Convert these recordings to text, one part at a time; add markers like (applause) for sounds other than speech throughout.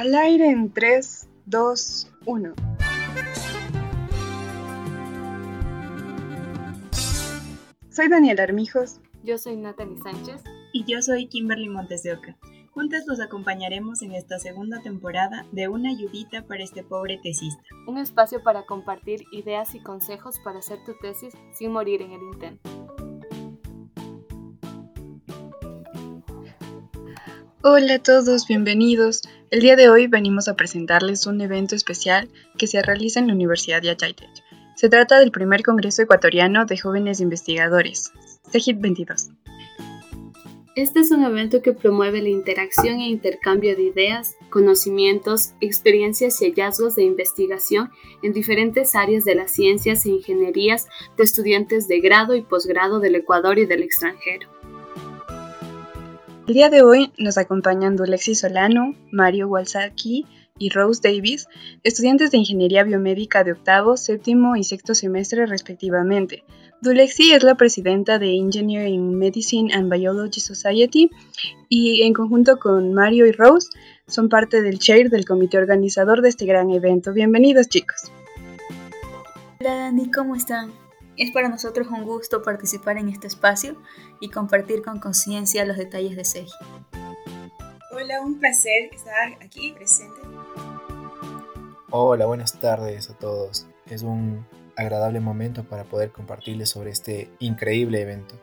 Al aire en 3, 2, 1. Soy Daniel Armijos. Yo soy Natalie Sánchez. Y yo soy Kimberly Montes de Oca. Juntas los acompañaremos en esta segunda temporada de Una ayudita para este pobre tesista. Un espacio para compartir ideas y consejos para hacer tu tesis sin morir en el intento. Hola a todos, bienvenidos. El día de hoy venimos a presentarles un evento especial que se realiza en la Universidad de Ayaytech. Se trata del primer Congreso Ecuatoriano de Jóvenes Investigadores, CEGIT 22. Este es un evento que promueve la interacción e intercambio de ideas, conocimientos, experiencias y hallazgos de investigación en diferentes áreas de las ciencias e ingenierías de estudiantes de grado y posgrado del Ecuador y del extranjero. El día de hoy nos acompañan Dulexi Solano, Mario Walsaki y Rose Davis, estudiantes de Ingeniería Biomédica de octavo, séptimo y sexto semestre respectivamente. Dulexi es la presidenta de Engineering Medicine and Biology Society y en conjunto con Mario y Rose son parte del chair del comité organizador de este gran evento. Bienvenidos chicos. Hola Dani, ¿cómo están? Es para nosotros un gusto participar en este espacio y compartir con conciencia los detalles de SEGI. Hola, un placer estar aquí presente. Hola, buenas tardes a todos. Es un agradable momento para poder compartirles sobre este increíble evento.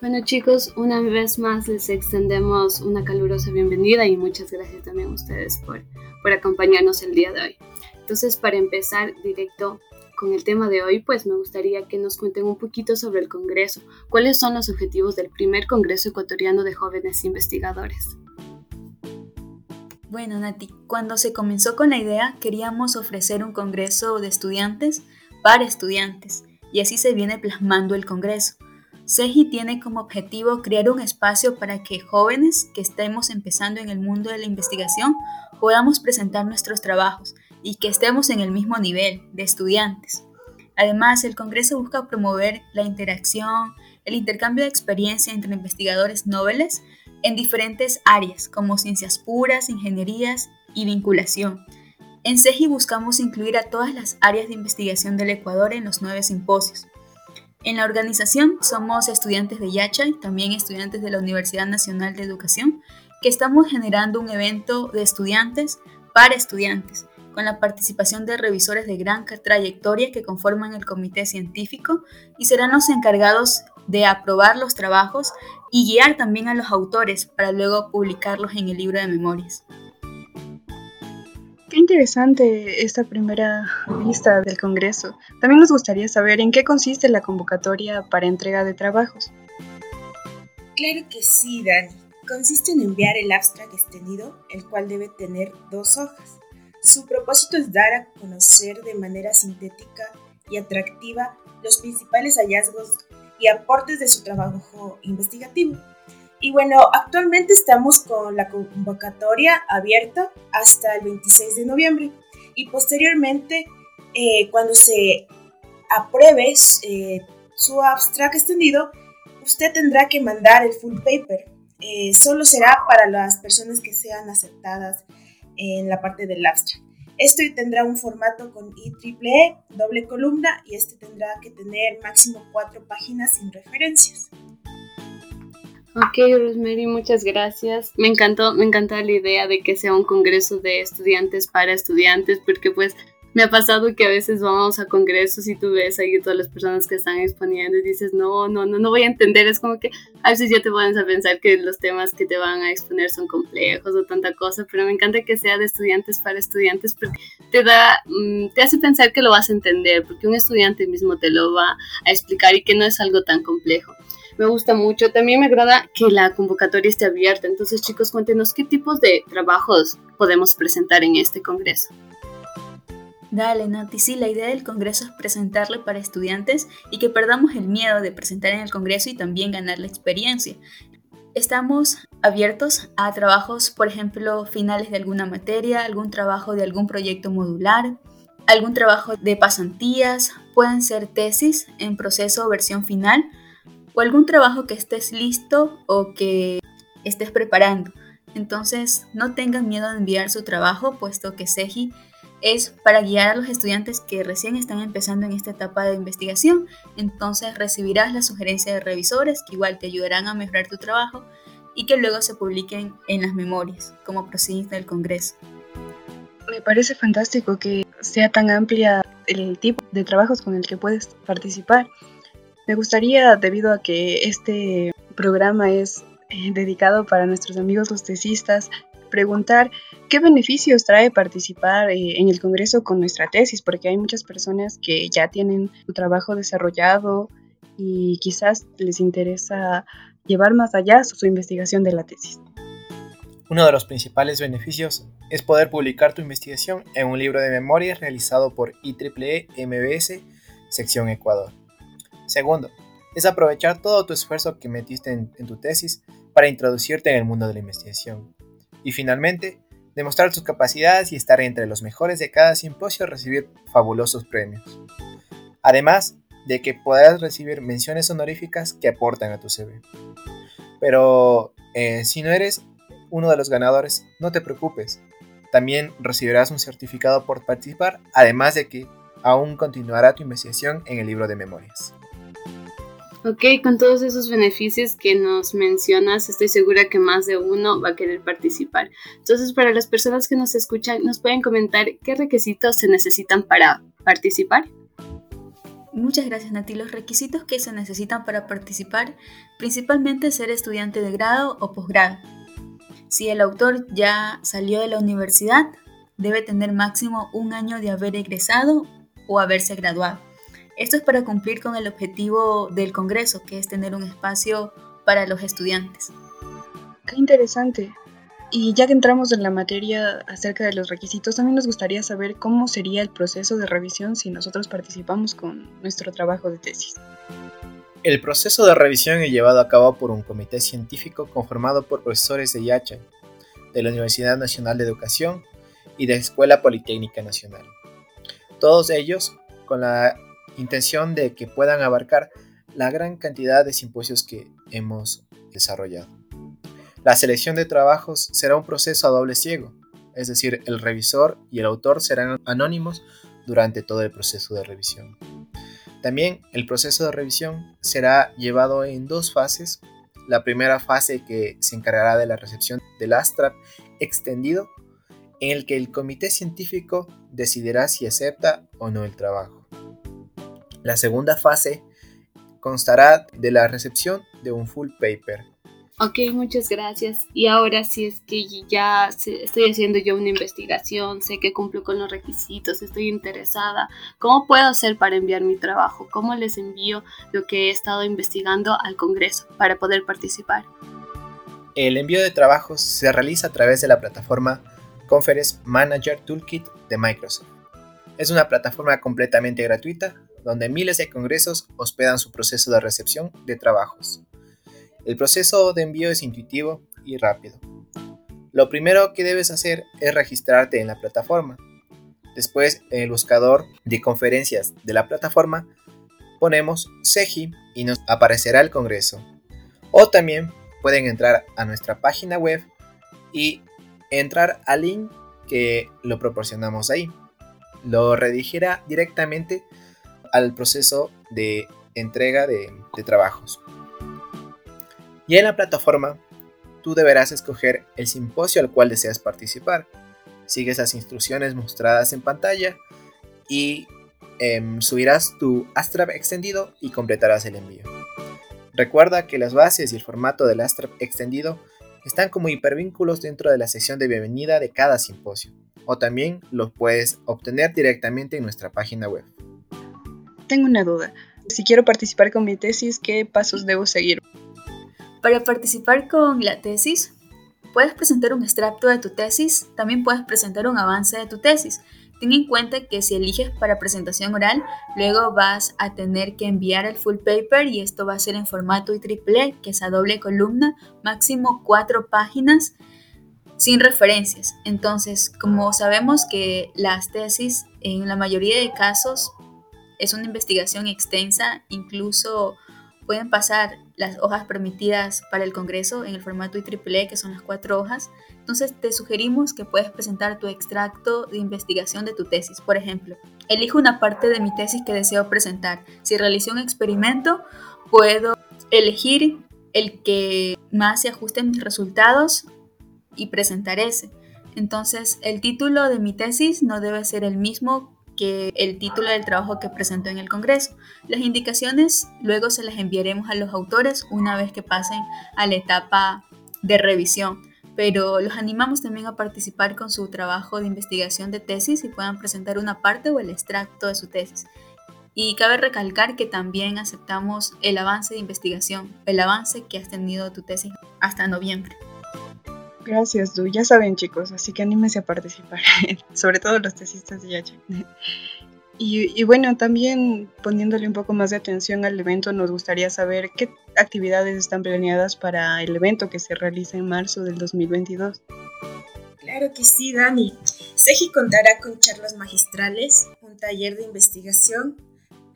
Bueno chicos, una vez más les extendemos una calurosa bienvenida y muchas gracias también a ustedes por, por acompañarnos el día de hoy. Entonces, para empezar directo con el tema de hoy, pues me gustaría que nos cuenten un poquito sobre el Congreso. ¿Cuáles son los objetivos del primer Congreso Ecuatoriano de Jóvenes Investigadores? Bueno, Nati, cuando se comenzó con la idea, queríamos ofrecer un Congreso de estudiantes para estudiantes, y así se viene plasmando el Congreso. CEGI tiene como objetivo crear un espacio para que jóvenes que estemos empezando en el mundo de la investigación podamos presentar nuestros trabajos y que estemos en el mismo nivel de estudiantes. Además, el Congreso busca promover la interacción, el intercambio de experiencia entre investigadores nobles en diferentes áreas como ciencias puras, ingenierías y vinculación. En CEGI buscamos incluir a todas las áreas de investigación del Ecuador en los nueve simposios. En la organización somos estudiantes de Yachay, también estudiantes de la Universidad Nacional de Educación, que estamos generando un evento de estudiantes para estudiantes, con la participación de revisores de gran trayectoria que conforman el comité científico y serán los encargados de aprobar los trabajos y guiar también a los autores para luego publicarlos en el libro de memorias. Qué interesante esta primera vista del Congreso. También nos gustaría saber en qué consiste la convocatoria para entrega de trabajos. Claro que sí, Dani. Consiste en enviar el abstract extendido, el cual debe tener dos hojas. Su propósito es dar a conocer de manera sintética y atractiva los principales hallazgos y aportes de su trabajo investigativo. Y bueno, actualmente estamos con la convocatoria abierta hasta el 26 de noviembre y posteriormente, eh, cuando se apruebe eh, su abstract extendido, usted tendrá que mandar el full paper. Eh, solo será para las personas que sean aceptadas en la parte del abstract. Esto tendrá un formato con IEEE, doble columna, y este tendrá que tener máximo cuatro páginas sin referencias. Ok, Rosemary, muchas gracias. Me encantó, me encanta la idea de que sea un congreso de estudiantes para estudiantes, porque pues me ha pasado que a veces vamos a congresos y tú ves ahí todas las personas que están exponiendo y dices, no, no, no, no voy a entender. Es como que a veces ya te pones a pensar que los temas que te van a exponer son complejos o tanta cosa, pero me encanta que sea de estudiantes para estudiantes porque te da, mm, te hace pensar que lo vas a entender, porque un estudiante mismo te lo va a explicar y que no es algo tan complejo me gusta mucho. También me agrada que la convocatoria esté abierta. Entonces, chicos, cuéntenos qué tipos de trabajos podemos presentar en este congreso. Dale, Nati, sí, la idea del Congreso es presentarle para estudiantes y que perdamos el miedo de presentar en el Congreso y también ganar la experiencia. Estamos abiertos a trabajos, por ejemplo, finales de alguna materia, algún trabajo de algún proyecto modular, algún trabajo de pasantías, pueden ser tesis en proceso o versión final, o algún trabajo que estés listo o que estés preparando. Entonces, no tengan miedo de enviar su trabajo, puesto que SEGI es para guiar a los estudiantes que recién están empezando en esta etapa de investigación. Entonces recibirás la sugerencia de revisores que igual te ayudarán a mejorar tu trabajo y que luego se publiquen en las memorias como proceedings del Congreso. Me parece fantástico que sea tan amplia el tipo de trabajos con el que puedes participar. Me gustaría, debido a que este programa es eh, dedicado para nuestros amigos los tesistas, preguntar qué beneficios trae participar eh, en el Congreso con nuestra tesis, porque hay muchas personas que ya tienen su trabajo desarrollado y quizás les interesa llevar más allá su investigación de la tesis. Uno de los principales beneficios es poder publicar tu investigación en un libro de memorias realizado por IEEE MBS, sección Ecuador. Segundo, es aprovechar todo tu esfuerzo que metiste en, tu tesis para introducirte en el mundo de la investigación. Y finalmente, demostrar tus capacidades y estar entre los mejores de cada simposio recibir fabulosos premios. Además de que podrás recibir menciones honoríficas que aportan a tu CV. Pero eh, si no eres uno de los ganadores, no te preocupes. También recibirás un certificado por participar, además de que aún continuará tu investigación en el libro de memorias. Ok, con todos esos beneficios que nos mencionas, estoy segura que más de uno va a querer participar. Entonces, para las personas que nos escuchan, ¿nos pueden comentar qué requisitos se necesitan para participar? Muchas gracias Nati. Los requisitos que se necesitan para participar principalmente ser estudiante de grado o posgrado. Si el autor ya salió de la universidad, debe tener máximo un año de haber egresado o haberse graduado. Esto es para cumplir con el objetivo del Congreso, que es tener un espacio para los estudiantes. Qué interesante. Y ya que entramos en la materia acerca de los requisitos, también nos gustaría saber cómo sería el proceso de revisión si nosotros participamos con nuestro trabajo de tesis. El proceso de revisión es llevado a cabo por un comité científico conformado por profesores de Yacha, de la Universidad Nacional de Educación y de la Escuela Politécnica Nacional. Todos ellos con la intención de que puedan abarcar la gran cantidad de simposios que hemos desarrollado. La selección de trabajos será un proceso a doble ciego, es decir, el revisor y el autor serán anónimos durante todo el proceso de revisión. También el proceso de revisión será llevado en dos fases. La primera fase que se encargará de la recepción del ASTRAP extendido, en el que el comité científico decidirá si acepta o no el trabajo. La segunda fase constará de la recepción de un full paper, Ok, muchas gracias. Y ahora si es que ya estoy haciendo yo una investigación, sé que cumplo con los requisitos, estoy interesada, ¿cómo puedo hacer para enviar mi trabajo? ¿Cómo les envío lo que he estado investigando al Congreso para poder participar? El envío de trabajos se realiza a través de la plataforma Conference Manager Toolkit de Microsoft. Es una plataforma completamente gratuita donde miles de congresos hospedan su proceso de recepción de trabajos. El proceso de envío es intuitivo y rápido. Lo primero que debes hacer es registrarte en la plataforma. Después, en el buscador de conferencias de la plataforma, ponemos SEGI y nos aparecerá el Congreso. O también pueden entrar a nuestra página web y entrar al link que lo proporcionamos ahí. Lo redirigirá directamente al proceso de entrega de, trabajos. Y en la plataforma, tú deberás escoger el simposio al cual deseas participar. Sigues las instrucciones mostradas en pantalla y em, subirás tu Astrap extendido y completarás el envío. Recuerda que las bases y el formato del Astrap extendido están como hipervínculos dentro de la sección de bienvenida de cada simposio, o también los puedes obtener directamente en nuestra página web. Tengo una duda. Si quiero participar con mi tesis, ¿qué pasos debo seguir? Para participar con la tesis, puedes presentar un extracto de tu tesis, también puedes presentar un avance de tu tesis. Ten en cuenta que si eliges para presentación oral, luego vas a tener que enviar el full paper y esto va a ser en formato IEEE, que es a doble columna, máximo cuatro páginas sin referencias. Entonces, como sabemos que las tesis en la mayoría de casos es una investigación extensa, incluso pueden pasar las hojas permitidas para el Congreso en el formato IEEE, que son las cuatro hojas. Entonces te sugerimos que puedes presentar tu extracto de investigación de tu tesis. Por ejemplo, elijo una parte de mi tesis que deseo presentar. Si realicé un experimento, puedo elegir el que más se ajuste a mis resultados y presentar ese. Entonces, el título de mi tesis no debe ser el mismo que el título del trabajo que presentó en el Congreso. Las indicaciones luego se las enviaremos a los autores una vez que pasen a la etapa de revisión, pero los animamos también a participar con su trabajo de investigación de tesis y puedan presentar una parte o el extracto de su tesis. Y cabe recalcar que también aceptamos el avance de investigación, el avance que has tenido tu tesis hasta noviembre. Gracias, Du. Ya saben, chicos, así que anímense a participar, (laughs) sobre todo los tesistas de Yacha. (laughs) Y, y, bueno, también poniéndole un poco más de atención al evento, nos gustaría saber qué actividades están planeadas para el evento que se realiza en marzo del 2022. Claro que sí, Dani. SEGI contará con charlas magistrales, un taller de investigación,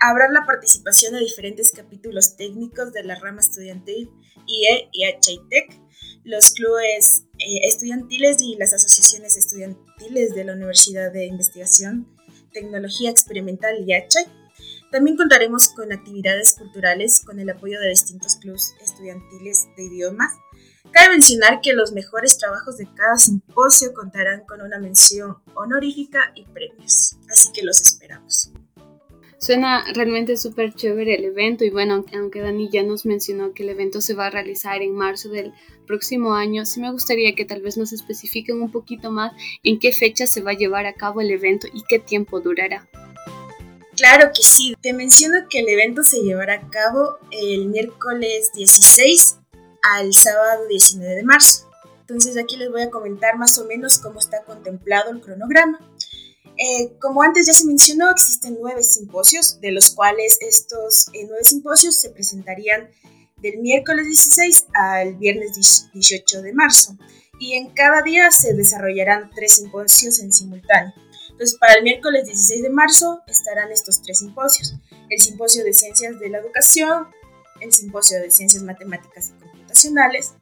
habrá la participación de diferentes capítulos técnicos de la rama estudiantil IE y HITEC, los clubes eh, estudiantiles y las asociaciones estudiantiles de la Universidad de Investigación, Tecnología Experimental y IACHAI. También contaremos con actividades culturales con el apoyo de distintos clubes estudiantiles de idiomas. Cabe mencionar que los mejores trabajos de cada simposio contarán con una mención honorífica y premios, así que los esperamos. Suena realmente súper chévere el evento y bueno, aunque Dani ya nos mencionó que el evento se va a realizar en marzo del próximo año, sí me gustaría que tal vez nos especifiquen un poquito más en qué fecha se va a llevar a cabo el evento y qué tiempo durará. Claro que sí, te menciono que el evento se llevará a cabo el miércoles 16 al sábado 19 de marzo. Entonces aquí les voy a comentar más o menos cómo está contemplado el cronograma. Eh, como antes ya se mencionó, existen nueve simposios, de los cuales estos eh, nueve simposios se presentarían del miércoles 16 al viernes 18 de marzo. Y en cada día se desarrollarán tres simposios en simultáneo. Entonces, para el miércoles 16 de marzo estarán estos tres simposios. El simposio de ciencias de la educación, el simposio de ciencias matemáticas y computacionales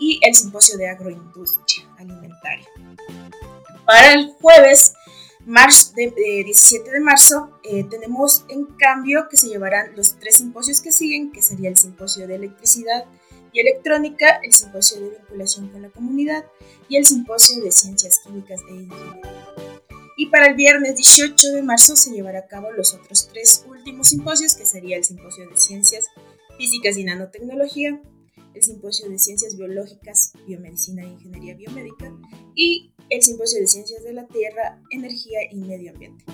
y el simposio de agroindustria alimentaria. Para el jueves marzo, de, 17 de marzo eh, tenemos en cambio que se llevarán los tres simposios que siguen, que sería el simposio de electricidad y electrónica, el simposio de vinculación con la comunidad y el simposio de ciencias químicas e ingeniería. Y para el viernes 18 de marzo se llevará a cabo los otros tres últimos simposios, que sería el simposio de ciencias físicas y nanotecnología, el simposio de ciencias biológicas, biomedicina e ingeniería biomédica y el Simposio de Ciencias de la Tierra, Energía y Medio Ambiente.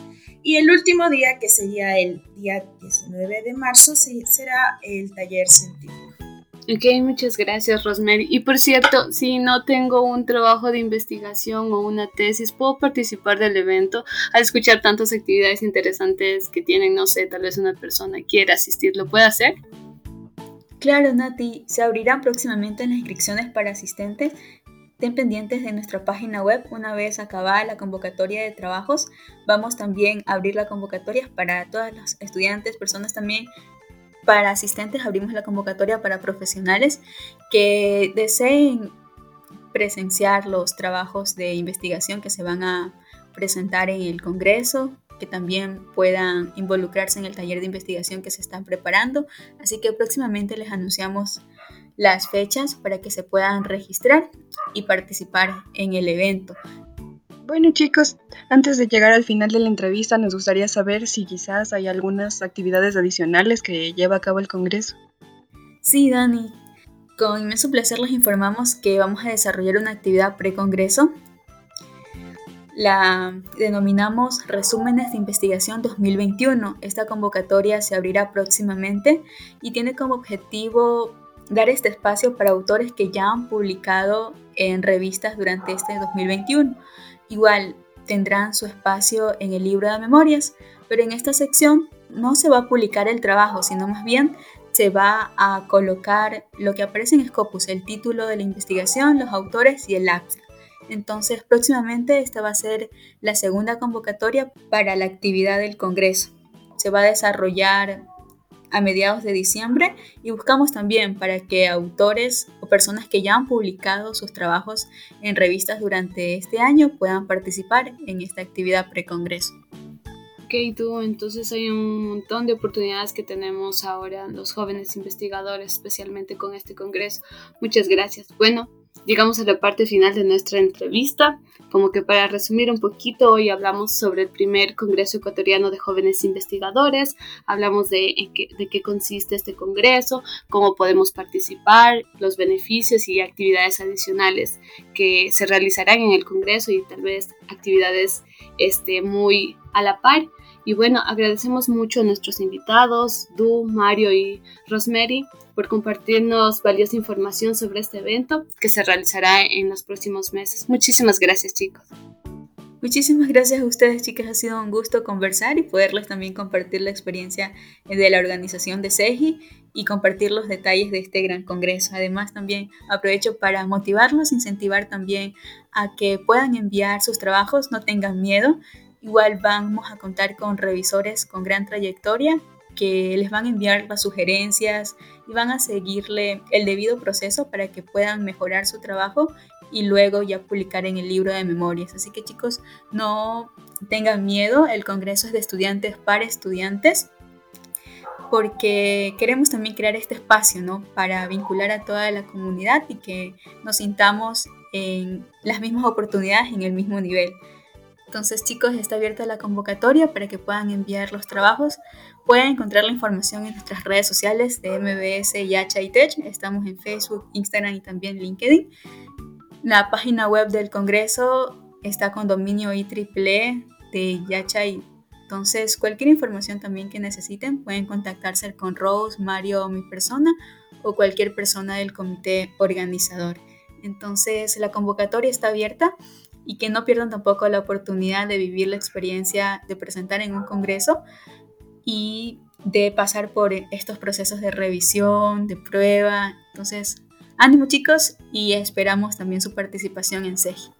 Y el último día, que sería el día 19 de marzo, será el taller científico. Ok, muchas gracias Rosemary. Y por cierto, si no tengo un trabajo de investigación o una tesis, ¿puedo participar del evento? Al escuchar tantas actividades interesantes que tienen, no sé, tal vez una persona quiera asistir, ¿lo puede hacer? Claro, Nati, se abrirán próximamente las inscripciones para asistentes Estén pendientes de nuestra página web una vez acabada la convocatoria de trabajos. Vamos también a abrir la convocatoria para todos los estudiantes, personas también para asistentes. Abrimos la convocatoria para profesionales que deseen presenciar los trabajos de investigación que se van a presentar en el Congreso, que también puedan involucrarse en el taller de investigación que se están preparando. Así que próximamente les anunciamos las fechas para que se puedan registrar y participar en el evento. Bueno chicos, antes de llegar al final de la entrevista nos gustaría saber si quizás hay algunas actividades adicionales que lleva a cabo el Congreso. Sí, Dani. Con inmenso placer les informamos que vamos a desarrollar una actividad pre-Congreso. La denominamos Resúmenes de Investigación 2021. Esta convocatoria se abrirá próximamente y tiene como objetivo dar este espacio para autores que ya han publicado en revistas durante este 2021. Igual tendrán su espacio en el libro de memorias, pero en esta sección no se va a publicar el trabajo, sino más bien se va a colocar lo que aparece en Scopus, el título de la investigación, los autores y el abstract. Entonces, próximamente esta va a ser la segunda convocatoria para la actividad del Congreso. Se va a desarrollar a mediados de diciembre y buscamos también para que autores o personas que ya han publicado sus trabajos en revistas durante este año puedan participar en esta actividad precongreso. Ok, tú, entonces hay un montón de oportunidades que tenemos ahora los jóvenes investigadores, especialmente con este congreso. Muchas gracias. Bueno, llegamos a la parte final de nuestra entrevista. Como que para resumir un poquito, hoy hablamos sobre el primer Congreso Ecuatoriano de Jóvenes Investigadores, hablamos de, de qué consiste este Congreso, cómo podemos participar, los beneficios y actividades adicionales que se realizarán en el Congreso y tal vez actividades este, muy a la par. Y bueno, agradecemos mucho a nuestros invitados, Du, Mario y Rosemary, por compartirnos valiosa información sobre este evento que se realizará en los próximos meses. Muchísimas gracias, chicos. Muchísimas gracias a ustedes, chicas. Ha sido un gusto conversar y poderles también compartir la experiencia de la organización de CEGI y compartir los detalles de este gran congreso. Además, también aprovecho para motivarlos, incentivar también a que puedan enviar sus trabajos, no tengan miedo. Igual vamos a contar con revisores con gran trayectoria que les van a enviar las sugerencias y van a seguirle el debido proceso para que puedan mejorar su trabajo y luego ya publicar en el libro de memorias. Así que chicos, no tengan miedo, el Congreso es de estudiantes para estudiantes porque queremos también crear este espacio, ¿no? Para vincular a toda la comunidad y que nos sintamos en las mismas oportunidades, en el mismo nivel. Entonces, chicos, está abierta la convocatoria para que puedan enviar los trabajos. Pueden encontrar la información en nuestras redes sociales de MBS, y Tech. Estamos en Facebook, Instagram y también LinkedIn. La página web del Congreso está con dominio IEEE de Yacha y entonces, cualquier información también que necesiten, pueden contactarse con Rose, Mario o mi persona o cualquier persona del comité organizador. Entonces, la convocatoria está abierta y que no pierdan tampoco la oportunidad de vivir la experiencia de presentar en un congreso y de pasar por estos procesos de revisión, de prueba. Entonces, ánimo chicos y esperamos también su participación en SEGI.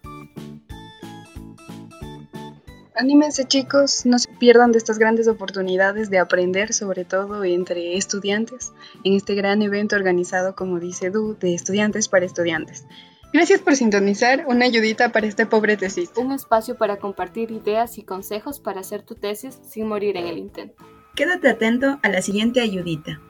Anímense chicos, no se pierdan de estas grandes oportunidades de aprender, sobre todo entre estudiantes, en este gran evento organizado, como dice Du, de estudiantes para estudiantes. Gracias por sintonizar, una ayudita para este pobre tesis. Un espacio para compartir ideas y consejos para hacer tu tesis sin morir en el intento. Quédate atento a la siguiente ayudita.